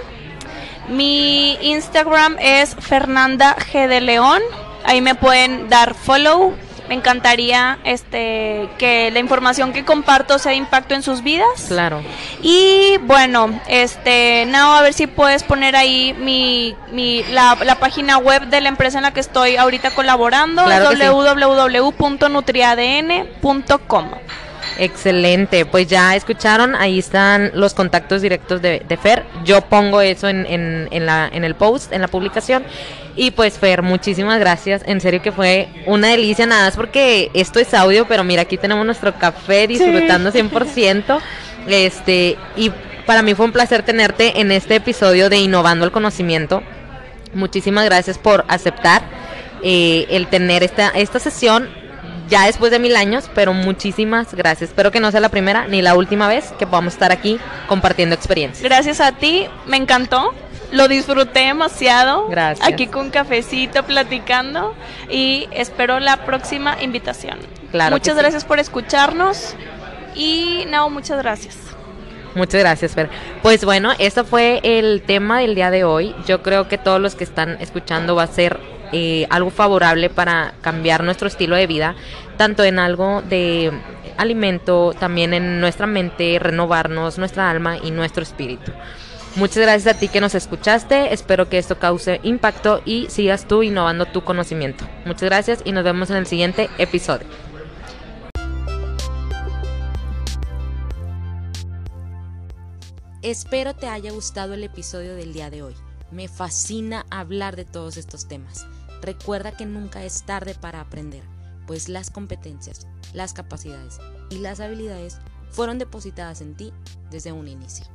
Mi Instagram es Fernanda G de León. Ahí me pueden dar follow. Me encantaría este que la información que comparto sea de impacto en sus vidas. Claro. Y bueno, este, no, a ver si puedes poner ahí mi, mi la, página web de la empresa en la que estoy ahorita colaborando, claro www.nutriadn.com. Excelente, pues ya escucharon, ahí están los contactos directos de, Fer. Yo pongo eso en, en, en, la, en el post, en la publicación. Y pues Fer, muchísimas gracias. En serio que fue una delicia, nada más porque esto es audio, pero mira, aquí tenemos nuestro café disfrutando 100%. Este, y para mí fue un placer tenerte en este episodio de Innovando el Conocimiento. Muchísimas gracias por aceptar eh, el tener esta, esta sesión ya después de mil años, pero muchísimas gracias. Espero que no sea la primera ni la última vez que podamos estar aquí compartiendo experiencias. Gracias a ti, me encantó. Lo disfruté demasiado. Gracias. Aquí con cafecito platicando y espero la próxima invitación. Claro. Muchas gracias por escucharnos y no, muchas gracias. Muchas gracias, Fer. Pues bueno, eso fue el tema del día de hoy. Yo creo que todos los que están escuchando va a ser eh, algo favorable para cambiar nuestro estilo de vida, tanto en algo de alimento, también en nuestra mente, renovarnos nuestra alma y nuestro espíritu. Muchas gracias a ti que nos escuchaste, espero que esto cause impacto y sigas tú innovando tu conocimiento. Muchas gracias y nos vemos en el siguiente episodio. Espero te haya gustado el episodio del día de hoy. Me fascina hablar de todos estos temas. Recuerda que nunca es tarde para aprender, pues las competencias, las capacidades y las habilidades fueron depositadas en ti desde un inicio.